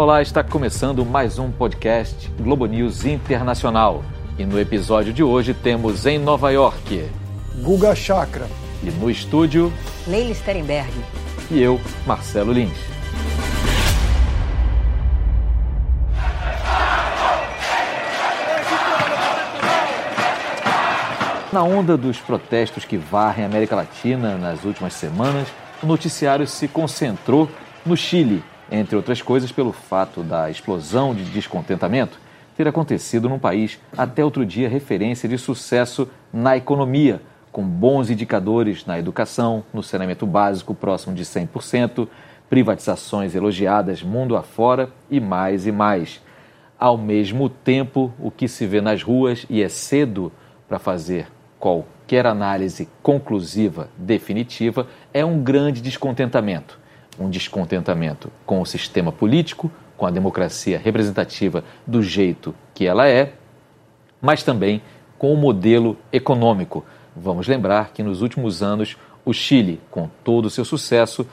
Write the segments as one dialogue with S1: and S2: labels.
S1: Olá, está começando mais um podcast Globo News Internacional. E no episódio de hoje temos em Nova York
S2: Guga Chakra
S1: e no estúdio
S3: Leila Sterenberg
S1: e eu, Marcelo Lins. Na onda dos protestos que varrem a América Latina nas últimas semanas, o noticiário se concentrou no Chile, entre outras coisas pelo fato da explosão de descontentamento ter acontecido num país até outro dia referência de sucesso na economia, com bons indicadores na educação, no saneamento básico próximo de 100%, privatizações elogiadas mundo afora e mais e mais. Ao mesmo tempo, o que se vê nas ruas, e é cedo para fazer qualquer análise conclusiva, definitiva, é um grande descontentamento. Um descontentamento com o sistema político, com a democracia representativa do jeito que ela é, mas também com o modelo econômico. Vamos lembrar que nos últimos anos o Chile, com todo o seu sucesso,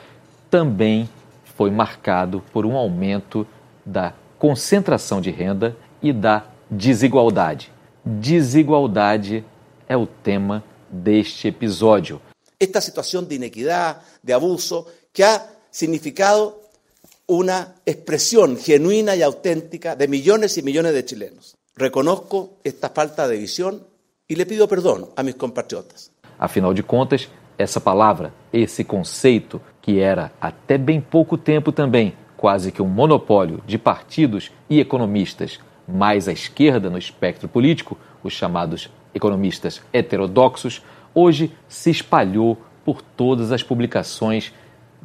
S1: também foi marcado por um aumento da concentração de renda e da desigualdade. Desigualdade é o tema deste episódio.
S4: Esta situação de inequidade, de abuso, que ha significado uma expressão genuína e autêntica de milhões e milhões de chilenos. Reconozco esta falta de visão e lhe pido perdão a meus compatriotas.
S1: Afinal de contas, essa palavra, esse conceito, que era até bem pouco tempo também quase que um monopólio de partidos e economistas mais à esquerda no espectro político, os chamados economistas heterodoxos, hoje se espalhou por todas as publicações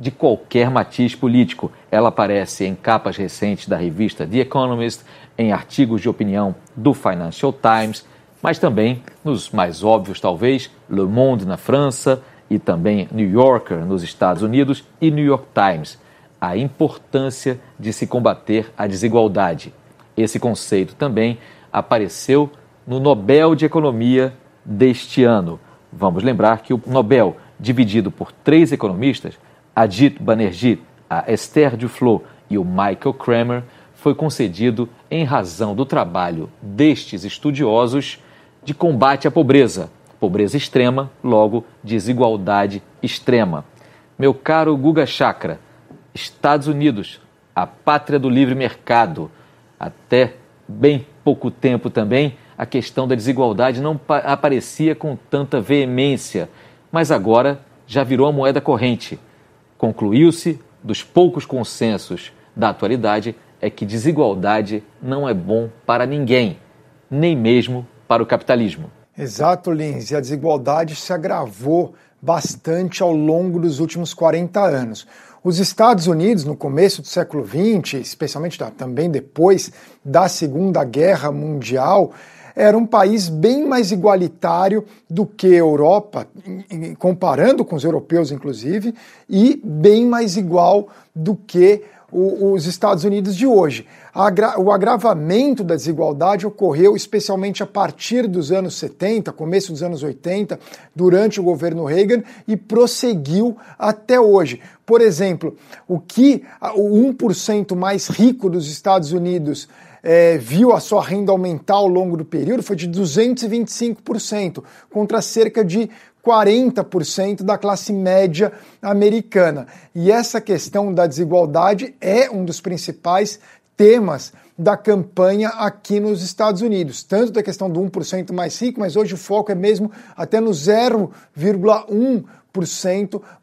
S1: de qualquer matiz político. Ela aparece em capas recentes da revista The Economist, em artigos de opinião do Financial Times, mas também nos mais óbvios, talvez, Le Monde na França e também New Yorker nos Estados Unidos e New York Times. A importância de se combater a desigualdade. Esse conceito também apareceu no Nobel de Economia deste ano. Vamos lembrar que o Nobel, dividido por três economistas, Ajit Banerjee, a Esther Duflo e o Michael Kramer, foi concedido em razão do trabalho destes estudiosos de combate à pobreza, pobreza extrema, logo desigualdade extrema. Meu caro Guga Chakra, Estados Unidos, a pátria do livre mercado, até bem pouco tempo também a questão da desigualdade não aparecia com tanta veemência, mas agora já virou a moeda corrente. Concluiu-se, dos poucos consensos da atualidade, é que desigualdade não é bom para ninguém, nem mesmo para o capitalismo.
S2: Exato, Lins, e a desigualdade se agravou bastante ao longo dos últimos 40 anos. Os Estados Unidos, no começo do século XX, especialmente também depois da Segunda Guerra Mundial, era um país bem mais igualitário do que a Europa, comparando com os europeus, inclusive, e bem mais igual do que os Estados Unidos de hoje. O agravamento da desigualdade ocorreu especialmente a partir dos anos 70, começo dos anos 80, durante o governo Reagan e prosseguiu até hoje. Por exemplo, o que o 1% mais rico dos Estados Unidos é, viu a sua renda aumentar ao longo do período foi de 225%, contra cerca de 40% da classe média americana. E essa questão da desigualdade é um dos principais temas da campanha aqui nos Estados Unidos, tanto da questão do 1% mais rico, mas hoje o foco é mesmo até no 0,1%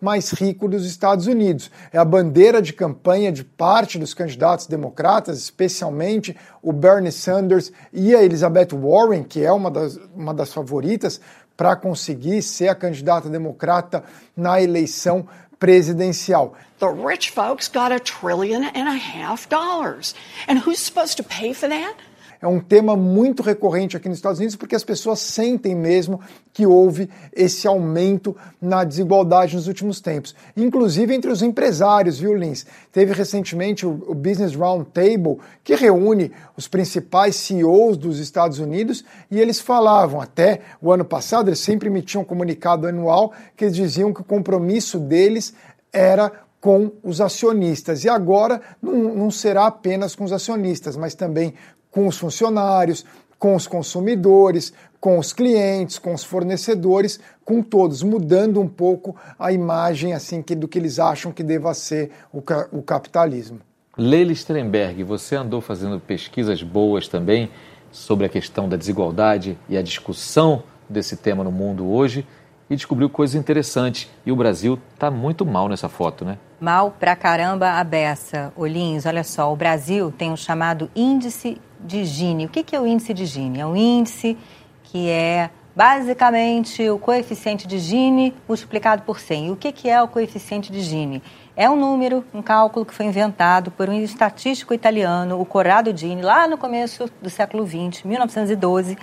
S2: mais rico dos Estados Unidos. É a bandeira de campanha de parte dos candidatos democratas, especialmente o Bernie Sanders e a Elizabeth Warren, que é uma das, uma das favoritas para conseguir ser a candidata democrata na eleição presidencial.
S5: The rich folks got a trillion and a half dollars. And who's supposed to pay for that?
S2: É um tema muito recorrente aqui nos Estados Unidos porque as pessoas sentem mesmo que houve esse aumento na desigualdade nos últimos tempos, inclusive entre os empresários, viu, Lins? Teve recentemente o, Business Roundtable, que reúne os principais CEOs dos Estados Unidos, e eles falavam, até o ano passado, eles sempre emitiam um comunicado anual que eles diziam que o compromisso deles era com os acionistas. E agora não, não será apenas com os acionistas, mas também com os funcionários, com os consumidores, com os clientes, com os fornecedores, com todos, mudando um pouco a imagem assim que, do que eles acham que deva ser o, o capitalismo.
S1: Leila Strenberg, você andou fazendo pesquisas boas também sobre a questão da desigualdade e a discussão desse tema no mundo hoje e descobriu coisas interessantes. E o Brasil está muito mal nessa foto, né?
S3: Mal pra caramba a beça. Olins, olha só, o Brasil tem o chamado índice de Gini. O que é o índice de Gini? É um índice que é basicamente o coeficiente de Gini multiplicado por 100. E o que é o coeficiente de Gini? É um número, um cálculo que foi inventado por um estatístico italiano, o Corrado Gini, lá no começo do século XX, 1912,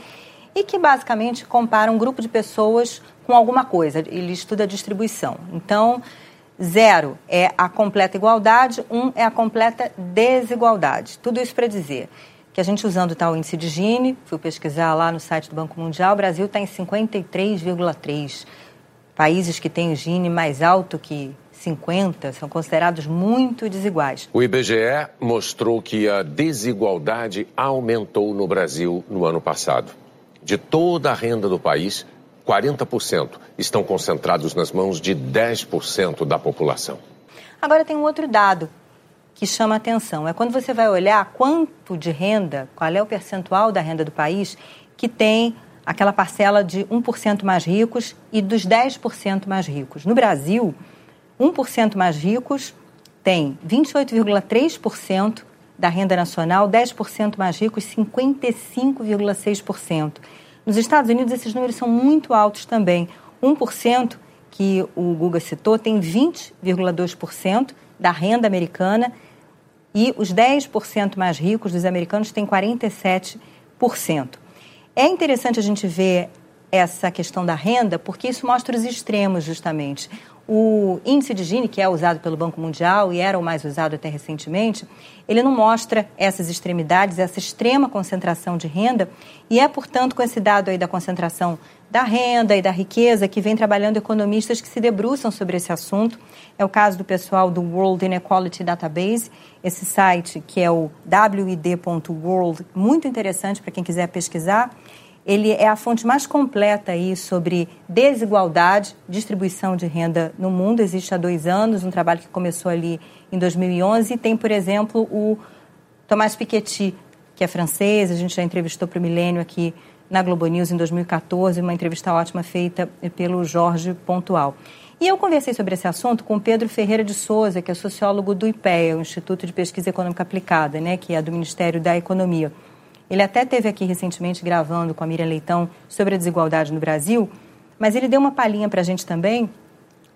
S3: e que basicamente compara um grupo de pessoas com alguma coisa. Ele estuda a distribuição. Então, zero é a completa igualdade, um é a completa desigualdade. Tudo isso para dizer que a gente usando tal índice de Gini, fui pesquisar lá no site do Banco Mundial, o Brasil está em 53,3. Países que têm o Gini mais alto que 50 são considerados muito desiguais.
S6: O IBGE mostrou que a desigualdade aumentou no Brasil no ano passado. De toda a renda do país, 40% estão concentrados nas mãos de 10% da população.
S3: Agora tem um outro dado que chama atenção. É quando você vai olhar quanto de renda, qual é o percentual da renda do país que tem aquela parcela de 1% mais ricos e dos 10% mais ricos. No Brasil, 1% mais ricos tem 28,3% da renda nacional, 10% mais ricos, 55,6%. Nos Estados Unidos, esses números são muito altos também. 1% que o Guga citou tem 20,2% da renda americana e os 10% mais ricos dos americanos têm 47%. É interessante a gente ver essa questão da renda porque isso mostra os extremos, justamente. O índice de Gini, que é usado pelo Banco Mundial e era o mais usado até recentemente, ele não mostra essas extremidades, essa extrema concentração de renda, e é, portanto, com esse dado aí da concentração da renda e da riqueza que vem trabalhando economistas que se debruçam sobre esse assunto. É o caso do pessoal do World Inequality Database, esse site que é o wid.world, muito interessante para quem quiser pesquisar ele é a fonte mais completa aí sobre desigualdade, distribuição de renda no mundo. Existe há dois anos, um trabalho que começou ali em 2011. Tem, por exemplo, o Thomas Piketty, que é francês, a gente já entrevistou para o Milênio aqui na Globo News em 2014, uma entrevista ótima feita pelo Jorge Pontual. E eu conversei sobre esse assunto com Pedro Ferreira de Souza, que é sociólogo do IPEA, o Instituto de Pesquisa Econômica Aplicada, né, que é do Ministério da Economia. Ele até teve aqui recentemente gravando com a Miriam Leitão sobre a desigualdade no Brasil, mas ele deu uma palhinha para a gente também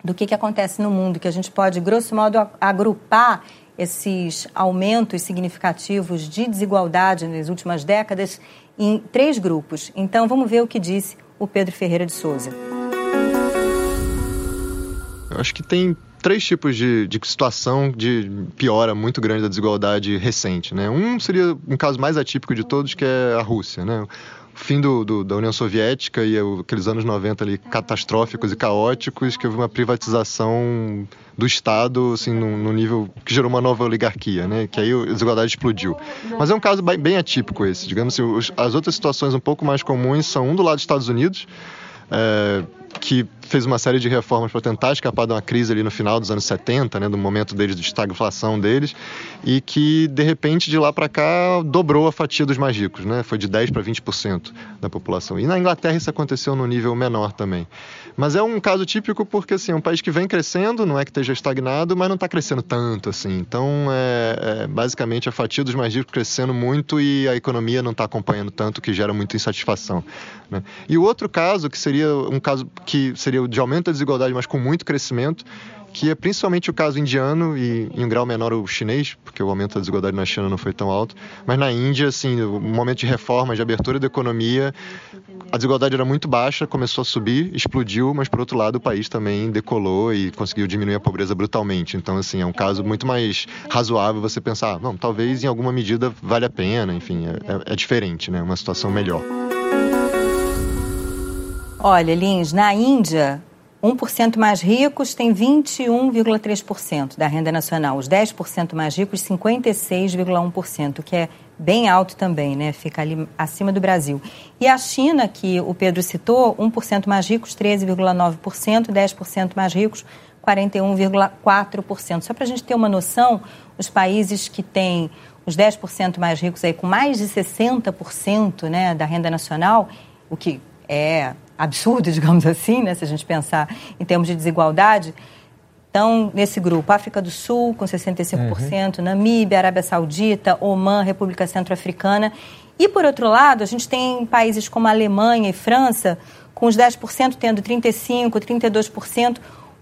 S3: do que, que acontece no mundo, que a gente pode, grosso modo, agrupar esses aumentos significativos de desigualdade nas últimas décadas em três grupos. Então, vamos ver o que disse o Pedro Ferreira de Souza.
S7: Eu acho que tem três tipos de, de situação de piora muito grande da desigualdade recente. Né? Um seria um caso mais atípico de todos, que é a Rússia. Né? O fim do, do, da União Soviética e aqueles anos 90 ali catastróficos e caóticos, que houve uma privatização do Estado assim, no, nível que gerou uma nova oligarquia, né? que aí a desigualdade explodiu. Mas é um caso bem, bem atípico esse. Digamos assim, os, as outras situações um pouco mais comuns são um do lado dos Estados Unidos, é, que fez uma série de reformas para tentar escapar de uma crise ali no final dos anos 70, né, do momento deles de estagflação deles, e que de repente de lá para cá dobrou a fatia dos mais ricos, né? Foi de 10 para 20% da população. E na Inglaterra isso aconteceu no nível menor também. Mas é um caso típico porque assim, é um país que vem crescendo, não é que esteja estagnado, mas não está crescendo tanto assim. Então, é, é, basicamente a fatia dos mais ricos crescendo muito e a economia não está acompanhando tanto, que gera muita insatisfação. Né? E o outro caso, que seria um caso que seria o de aumento da desigualdade, mas com muito crescimento, que é principalmente o caso indiano e em um grau menor o chinês, porque o aumento da desigualdade na China não foi tão alto, mas na Índia, assim, no momento de reforma, de abertura da economia, a desigualdade era muito baixa, começou a subir, explodiu, mas por outro lado o país também decolou e conseguiu diminuir a pobreza brutalmente. Então, assim, é um caso muito mais razoável você pensar, não, talvez em alguma medida vale a pena, enfim, é, é, é diferente, né? Uma situação melhor.
S3: Olha, Lins, na Índia, 1% mais ricos tem 21,3% da renda nacional, os 10% mais ricos 56,1%, que é bem alto também, né? Fica ali acima do Brasil. E a China, que o Pedro citou, 1% mais ricos 13,9%, 10% mais ricos 41,4%. Só para a gente ter uma noção, os países que têm os 10% mais ricos aí com mais de 60% né, da renda nacional, o que é absurdo, digamos assim, né, se a gente pensar em termos de desigualdade, estão nesse grupo África do Sul, com 65%, uhum. Namíbia, Arábia Saudita, Omã, República Centro-Africana. E, por outro lado, a gente tem países como a Alemanha e França, com os 10% tendo 35%, 32%,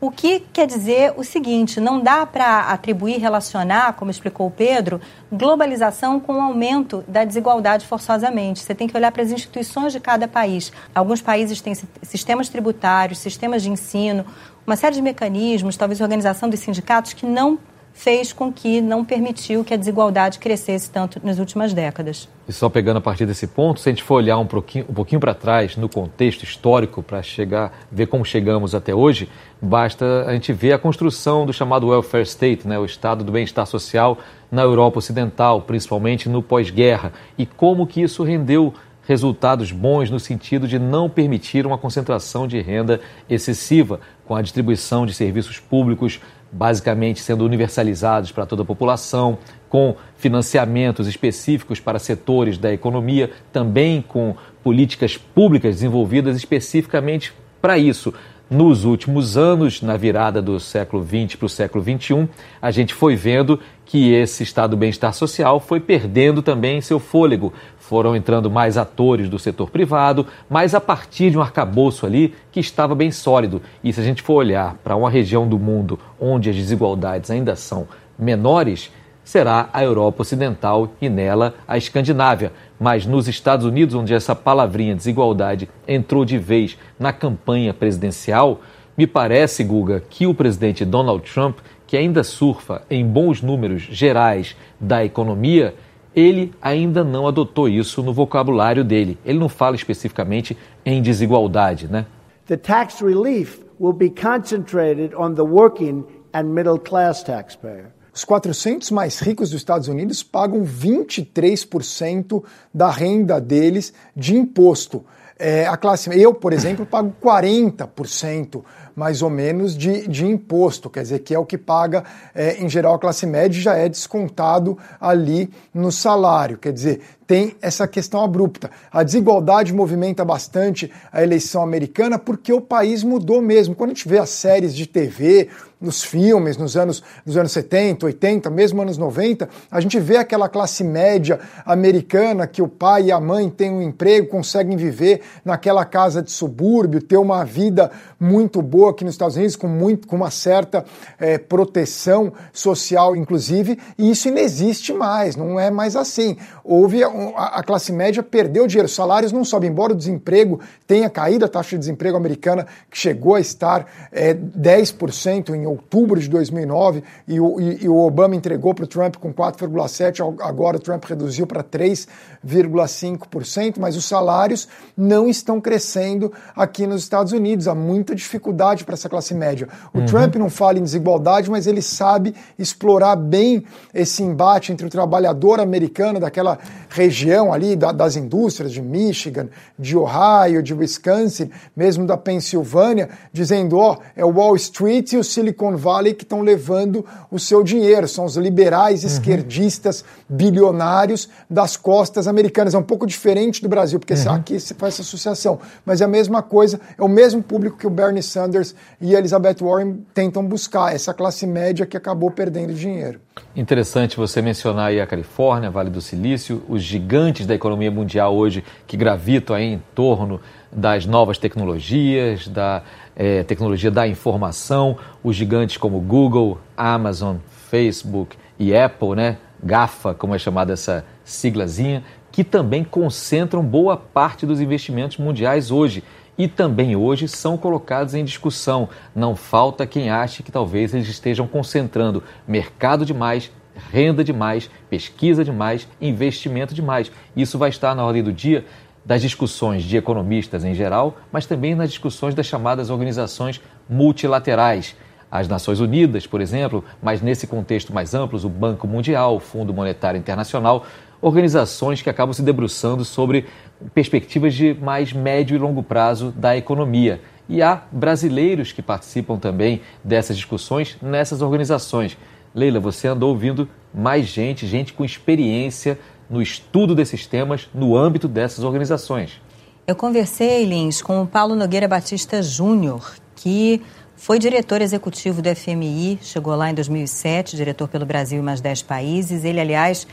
S3: o que quer dizer o seguinte: não dá para atribuir, relacionar, como explicou o Pedro, globalização com o aumento da desigualdade forçosamente. Você tem que olhar para as instituições de cada país. Alguns países têm sistemas tributários, sistemas de ensino, uma série de mecanismos, talvez organização dos sindicatos, que não fez com que não permitiu que a desigualdade crescesse tanto nas últimas décadas.
S1: E só pegando a partir desse ponto, se a gente for olhar um pouquinho, um pouquinho para trás no contexto histórico para chegar, ver como chegamos até hoje, basta a gente ver a construção do chamado welfare state, né, o estado do bem-estar social na Europa Ocidental, principalmente no pós-guerra, e como que isso rendeu resultados bons no sentido de não permitir uma concentração de renda excessiva, com a distribuição de serviços públicos basicamente sendo universalizados para toda a população, com financiamentos específicos para setores da economia, também com políticas públicas desenvolvidas especificamente para isso. Nos últimos anos, na virada do século XX para o século XXI, a gente foi vendo que esse estado do bem-estar social foi perdendo também seu fôlego. Foram entrando mais atores do setor privado, mas a partir de um arcabouço ali que estava bem sólido. E se a gente for olhar para uma região do mundo onde as desigualdades ainda são menores, será a Europa Ocidental e nela a Escandinávia. Mas nos Estados Unidos, onde essa palavrinha desigualdade entrou de vez na campanha presidencial, me parece, Guga, que o presidente Donald Trump, que ainda surfa em bons números gerais da economia, ele ainda não adotou isso no vocabulário dele. Ele não fala especificamente em desigualdade, né?
S8: The tax relief will be concentrated on the working and middle class taxpayer.
S2: Os 400 mais ricos dos Estados Unidos pagam 23% da renda deles de imposto. É, a classe, eu, por exemplo, pago 40% mais ou menos de, de imposto, quer dizer, que é o que paga, é, em geral, a classe média já é descontado ali no salário. Quer dizer, tem essa questão abrupta. A desigualdade movimenta bastante a eleição americana porque o país mudou mesmo. Quando a gente vê as séries de TV, nos filmes, nos anos, nos anos 70, 80, mesmo anos 90, a gente vê aquela classe média americana que o pai e a mãe têm um emprego, conseguem viver naquela casa de subúrbio, ter uma vida muito boa aqui nos Estados Unidos, com, muito, com uma certa é, proteção social, inclusive, e isso não existe mais, não é mais assim. Houve a, a classe média perdeu dinheiro, os salários não sobem, embora o desemprego tenha caído, a taxa de desemprego americana que chegou a estar é, 10% em outubro de 2009 e o, e, e o Obama entregou para o Trump com 4,7%, agora o Trump reduziu para 3,5%, mas os salários não estão crescendo aqui nos Estados Unidos. Há muita dificuldade para essa classe média. O uhum. Trump não fala em desigualdade, mas ele sabe explorar bem esse embate entre o trabalhador americano daquela região ali da, das indústrias de Michigan, de Ohio, de Wisconsin, mesmo da Pensilvânia, dizendo, ó, oh, é o Wall Street e o Silicon Silicon Valley que estão levando o seu dinheiro. São os liberais uhum. esquerdistas bilionários das costas americanas. É um pouco diferente do Brasil, porque uhum. aqui se faz essa associação. Mas é a mesma coisa, é o mesmo público que o Bernie Sanders e a Elizabeth Warren tentam buscar, essa classe média que acabou perdendo dinheiro.
S1: Interessante você mencionar aí a Califórnia, Vale do Silício, os gigantes da economia mundial hoje que gravitam aí em torno das novas tecnologias, da é, tecnologia da informação, os gigantes como Google, Amazon, Facebook e Apple, né? GAFA, como é chamada essa siglazinha, que também concentram boa parte dos investimentos mundiais hoje e também hoje são colocados em discussão. Não falta quem ache que talvez eles estejam concentrando mercado demais, renda demais, pesquisa demais, investimento demais. Isso vai estar na ordem do dia das discussões de economistas em geral, mas também nas discussões das chamadas organizações multilaterais. As Nações Unidas, por exemplo, mas nesse contexto mais amplo, o Banco Mundial, o Fundo Monetário Internacional, organizações que acabam se debruçando sobre perspectivas de mais médio e longo prazo da economia. E há brasileiros que participam também dessas discussões nessas organizações. Leila, você andou ouvindo mais gente, gente com experiência no estudo desses temas no âmbito dessas organizações.
S3: Eu conversei, Lins, com o Paulo Nogueira Batista Júnior, que foi diretor executivo do FMI, chegou lá em 2007, diretor pelo Brasil e mais 10 países. Ele, aliás,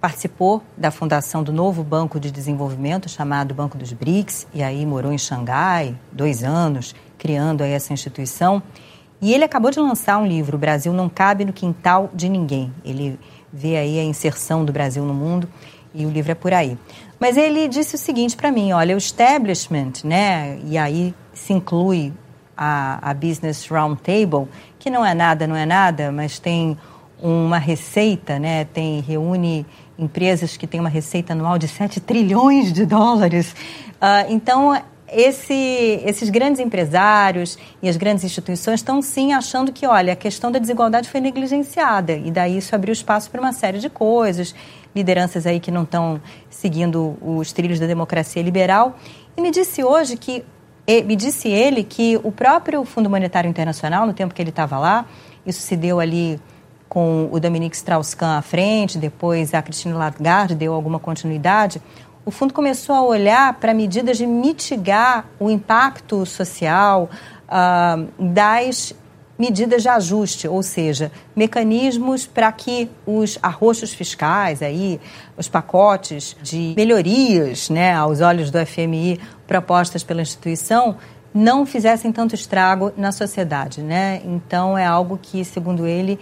S3: participou da fundação do novo Banco de Desenvolvimento, chamado Banco dos BRICS, e aí morou em Xangai, dois anos, criando aí essa instituição. E ele acabou de lançar um livro, O Brasil Não Cabe no Quintal de Ninguém. Ele vê aí a inserção do Brasil no mundo e o livro é por aí. Mas ele disse o seguinte para mim, olha, o establishment, né, e aí se inclui a, a Business Roundtable, que não é nada, não é nada, mas tem uma receita, né, tem reúne empresas que têm uma receita anual de 7 trilhões de dólares. Uh, então, esse, esses grandes empresários e as grandes instituições estão sim achando que, olha, a questão da desigualdade foi negligenciada e daí isso abriu espaço para uma série de coisas, lideranças aí que não estão seguindo os trilhos da democracia liberal. E me disse hoje que, me disse ele que o próprio Fundo Monetário Internacional, no tempo que ele estava lá, isso se deu ali com o Dominique Strauss-Kahn à frente, depois a Christine Lagarde deu alguma continuidade, o fundo começou a olhar para medidas de mitigar o impacto social uh, das medidas de ajuste, ou seja, mecanismos para que os arroxos fiscais, aí, os pacotes de melhorias né, aos olhos do FMI propostas pela instituição, não fizessem tanto estrago na sociedade. Né? Então, é algo que, segundo ele,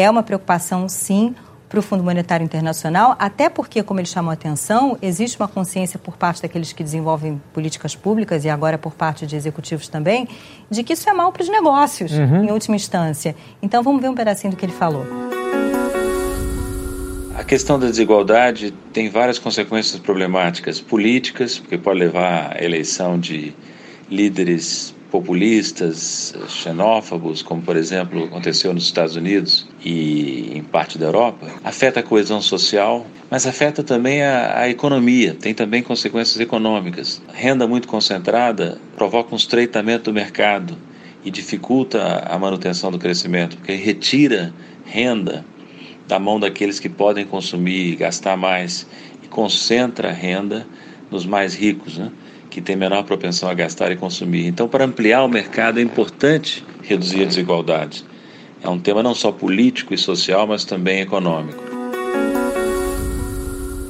S3: é uma preocupação, sim, para o Fundo Monetário Internacional, até porque, como ele chamou a atenção, existe uma consciência por parte daqueles que desenvolvem políticas públicas e agora por parte de executivos também, de que isso é mal para os negócios, uhum. em última instância. Então, vamos ver um pedacinho do que ele falou.
S9: A questão da desigualdade tem várias consequências problemáticas políticas, porque pode levar à eleição de líderes populistas, xenófobos, como por exemplo aconteceu nos Estados Unidos e em parte da Europa, afeta a coesão social, mas afeta também a, a economia, tem também consequências econômicas. Renda muito concentrada provoca um estreitamento do mercado e dificulta a manutenção do crescimento, porque retira renda da mão daqueles que podem consumir e gastar mais e concentra a renda nos mais ricos, né? Que tem menor propensão a gastar e consumir. Então, para ampliar o mercado, é importante reduzir a desigualdade. É um tema não só político e social, mas também econômico.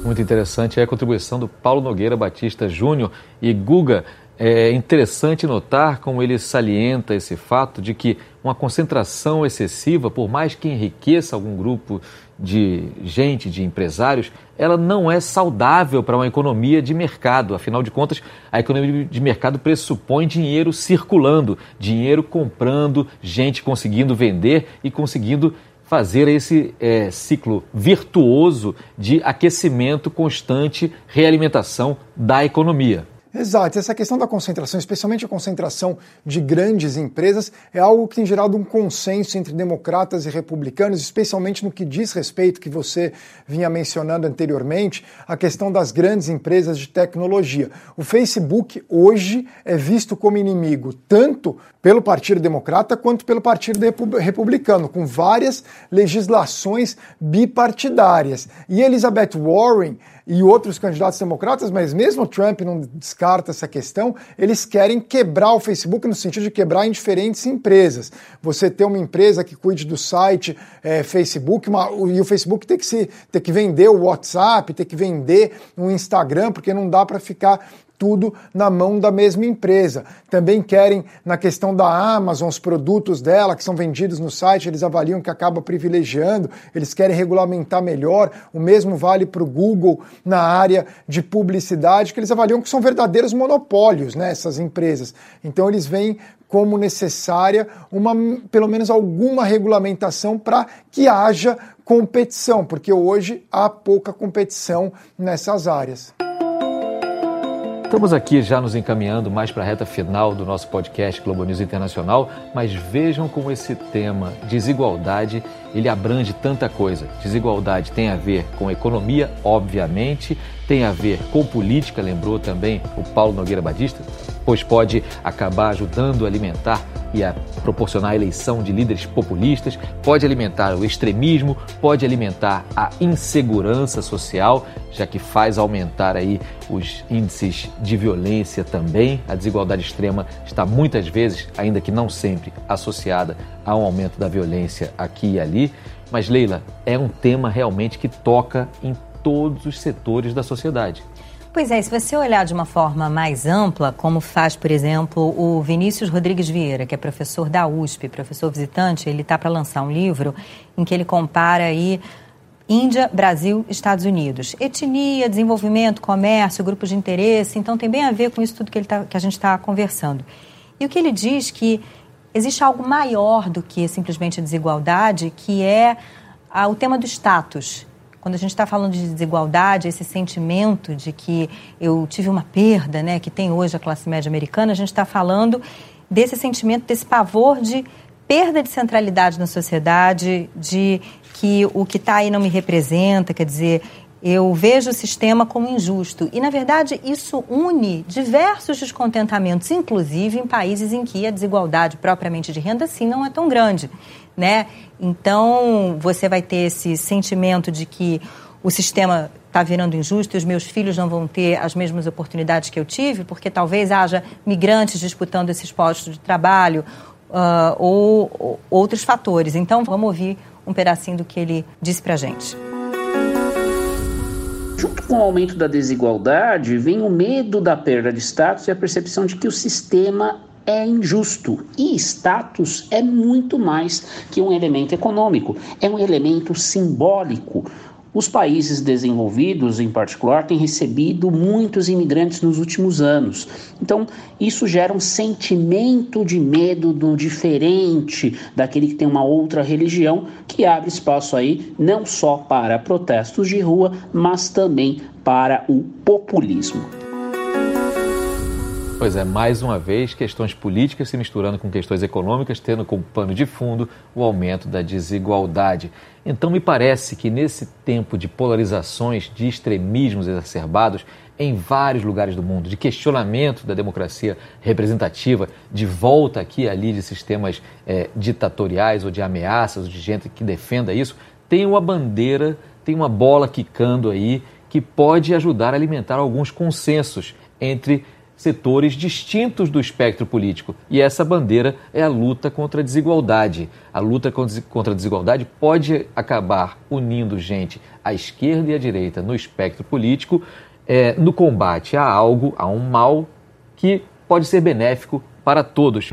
S1: Muito interessante é a contribuição do Paulo Nogueira Batista Júnior e Guga. É interessante notar como ele salienta esse fato de que uma concentração excessiva, por mais que enriqueça algum grupo de gente, de empresários, ela não é saudável para uma economia de mercado. Afinal de contas, a economia de mercado pressupõe dinheiro circulando, dinheiro comprando, gente conseguindo vender e conseguindo fazer esse é, ciclo virtuoso de aquecimento constante, realimentação da economia.
S2: Exato, essa questão da concentração, especialmente a concentração de grandes empresas, é algo que tem gerado um consenso entre democratas e republicanos, especialmente no que diz respeito, que você vinha mencionando anteriormente, a questão das grandes empresas de tecnologia. O Facebook hoje é visto como inimigo tanto pelo Partido Democrata quanto pelo Partido Republicano, com várias legislações bipartidárias. E Elizabeth Warren e outros candidatos democratas, mas mesmo Trump não descarta essa questão, eles querem quebrar o Facebook no sentido de quebrar em diferentes empresas. Você ter uma empresa que cuide do site é, Facebook, uma, e o Facebook tem que, se, tem que vender o WhatsApp, tem que vender o Instagram, porque não dá para ficar tudo na mão da mesma empresa. Também querem, na questão da Amazon, os produtos dela que são vendidos no site, eles avaliam que acaba privilegiando, eles querem regulamentar melhor. O mesmo vale para o Google na área de publicidade, que eles avaliam que são verdadeiros monopólios, né, essas empresas. Então eles veem como necessária uma, pelo menos alguma regulamentação para que haja competição, porque hoje há pouca competição nessas áreas.
S1: Estamos aqui já nos encaminhando mais para a reta final do nosso podcast Globo News Internacional, mas vejam como esse tema desigualdade, ele abrange tanta coisa. Desigualdade tem a ver com economia, obviamente, tem a ver com política, lembrou também o Paulo Nogueira Batista, pois pode acabar ajudando a alimentar e a proporcionar a eleição de líderes populistas, pode alimentar o extremismo, pode alimentar a insegurança social, já que faz aumentar aí os índices de violência também. A desigualdade extrema está muitas vezes, ainda que não sempre, associada a um aumento da violência aqui e ali. Mas Leila, é um tema realmente que toca em todos os setores da sociedade.
S3: Pois é, se você olhar de uma forma mais ampla, como faz, por exemplo, o Vinícius Rodrigues Vieira, que é professor da USP, professor visitante, ele está para lançar um livro em que ele compara aí Índia, Brasil, Estados Unidos. Etnia, desenvolvimento, comércio, grupos de interesse, então tem bem a ver com isso tudo que, ele tá, que a gente está conversando. E o que ele diz que existe algo maior do que simplesmente a desigualdade, que é ah, o tema do status. Quando a gente está falando de desigualdade, esse sentimento de que eu tive uma perda, né, que tem hoje a classe média americana, a gente está falando desse sentimento, desse pavor de perda de centralidade na sociedade, de que o que está aí não me representa, quer dizer, eu vejo o sistema como injusto. E, na verdade, isso une diversos descontentamentos, inclusive em países em que a desigualdade propriamente de renda, sim, não é tão grande. Né? Então, você vai ter esse sentimento de que o sistema está virando injusto e os meus filhos não vão ter as mesmas oportunidades que eu tive, porque talvez haja migrantes disputando esses postos de trabalho uh, ou, ou outros fatores. Então, vamos ouvir um pedacinho do que ele disse para a gente.
S10: Junto com o aumento da desigualdade, vem o medo da perda de status e a percepção de que o sistema é injusto. E status é muito mais que um elemento econômico, é um elemento simbólico. Os países desenvolvidos, em particular, têm recebido muitos imigrantes nos últimos anos. Então, isso gera um sentimento de medo do diferente, daquele que tem uma outra religião, que abre espaço aí não só para protestos de rua, mas também para o populismo.
S1: Pois é, mais uma vez, questões políticas se misturando com questões econômicas, tendo como pano de fundo o aumento da desigualdade. Então, me parece que nesse tempo de polarizações, de extremismos exacerbados em vários lugares do mundo, de questionamento da democracia representativa, de volta aqui e ali de sistemas é, ditatoriais ou de ameaças, ou de gente que defenda isso, tem uma bandeira, tem uma bola quicando aí que pode ajudar a alimentar alguns consensos entre setores distintos do espectro político. E essa bandeira é a luta contra a desigualdade. A luta contra a desigualdade pode acabar unindo gente à esquerda e à direita no espectro político é, no combate a algo, a um mal que pode ser benéfico para todos.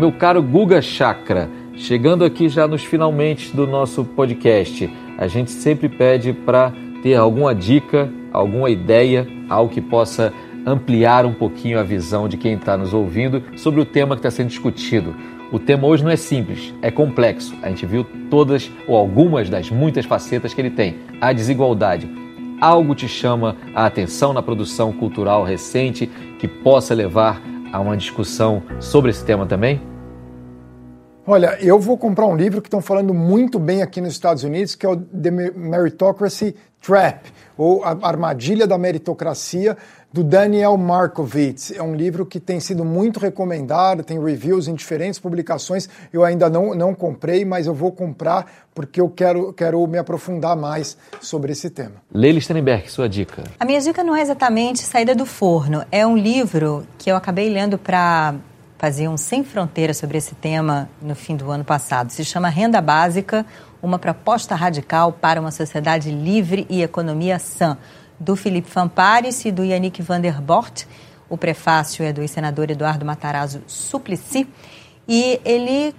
S1: Meu caro Guga Chakra, chegando aqui já nos finalmente do nosso podcast, a gente sempre pede para ter alguma dica, alguma ideia, algo que possa ampliar um pouquinho a visão de quem está nos ouvindo sobre o tema que está sendo discutido. O tema hoje não é simples, é complexo. A gente viu todas ou algumas das muitas facetas que ele tem. A desigualdade. Algo te chama a atenção na produção cultural recente que possa levar a uma discussão sobre esse tema também?
S2: Olha, eu vou comprar um livro que estão falando muito bem aqui nos Estados Unidos, que é o The Meritocracy Trap, ou A Armadilha da Meritocracia, do Daniel Markovits. É um livro que tem sido muito recomendado, tem reviews em diferentes publicações. Eu ainda não, não comprei, mas eu vou comprar porque eu quero, quero me aprofundar mais sobre esse tema.
S1: Leila Steinberg, sua dica.
S3: A minha dica não é exatamente Saída do Forno. É um livro que eu acabei lendo para faziam Sem Fronteiras sobre esse tema no fim do ano passado. Se chama Renda Básica, uma proposta radical para uma sociedade livre e economia sã, do Felipe Fampares e do Yannick van der Bort. O prefácio é do senador Eduardo Matarazzo Suplicy. E ele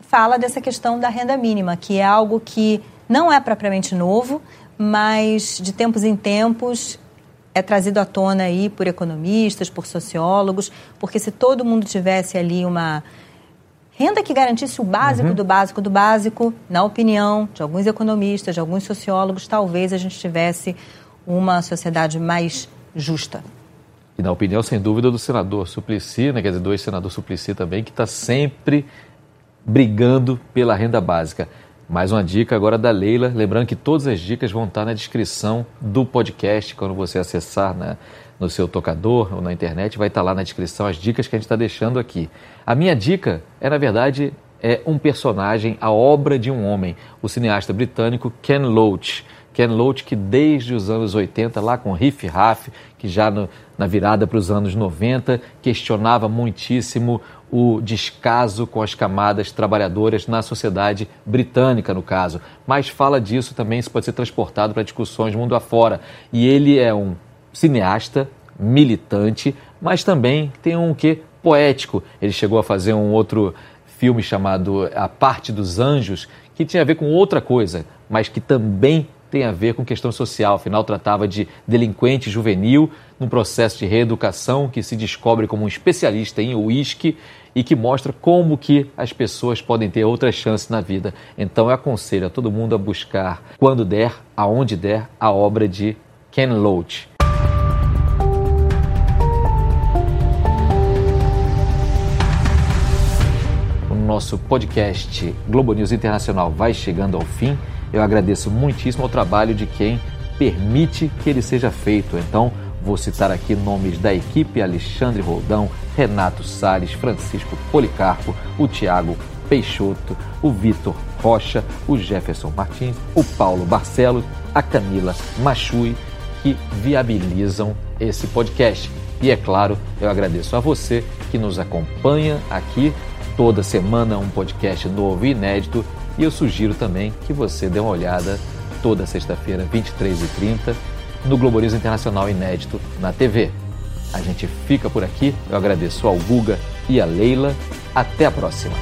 S3: fala dessa questão da renda mínima, que é algo que não é propriamente novo, mas de tempos em tempos é trazido à tona aí por economistas, por sociólogos, porque se todo mundo tivesse ali uma renda que garantisse o básico uhum. do básico do básico, na opinião de alguns economistas, de alguns sociólogos, talvez a gente tivesse uma sociedade mais justa.
S1: E na opinião, sem dúvida, do senador Suplicy, né, quer dizer, do ex-senador Suplicy também, que está sempre brigando pela renda básica. Mais uma dica agora da Leila, lembrando que todas as dicas vão estar na descrição do podcast, quando você acessar né, no seu tocador ou na internet, vai estar lá na descrição as dicas que a gente está deixando aqui. A minha dica é, na verdade, é um personagem, a obra de um homem, o cineasta britânico Ken Loach. Ken Loach, que desde os anos 80, lá com Riff Raff, que já no, na virada para os anos 90, questionava muitíssimo o descaso com as camadas trabalhadoras na sociedade britânica, no caso. Mas fala disso também, isso pode ser transportado para discussões mundo afora. E ele é um cineasta, militante, mas também tem um quê poético. Ele chegou a fazer um outro filme chamado A Parte dos Anjos, que tinha a ver com outra coisa, mas que também tem a ver com questão social. Afinal, tratava de delinquente juvenil num processo de reeducação que se descobre como um especialista em uísque e que mostra como que as pessoas podem ter outras chances na vida. Então, eu aconselho a todo mundo a buscar, quando der, aonde der, a obra de Ken Loach. O nosso podcast Globo News Internacional vai chegando ao fim. Eu agradeço muitíssimo ao trabalho de quem permite que ele seja feito. Então, vou citar aqui nomes da equipe: Alexandre Roldão, Renato Sales, Francisco Policarpo, o Tiago Peixoto, o Vitor Rocha, o Jefferson Martins, o Paulo Barcelos, a Camila Machui, que viabilizam esse podcast. E é claro, eu agradeço a você que nos acompanha aqui toda semana um podcast novo e inédito e eu sugiro também que você dê uma olhada toda sexta-feira, 23h30, no News Internacional Inédito na TV. A gente fica por aqui. Eu agradeço ao Guga e à Leila. Até a próxima.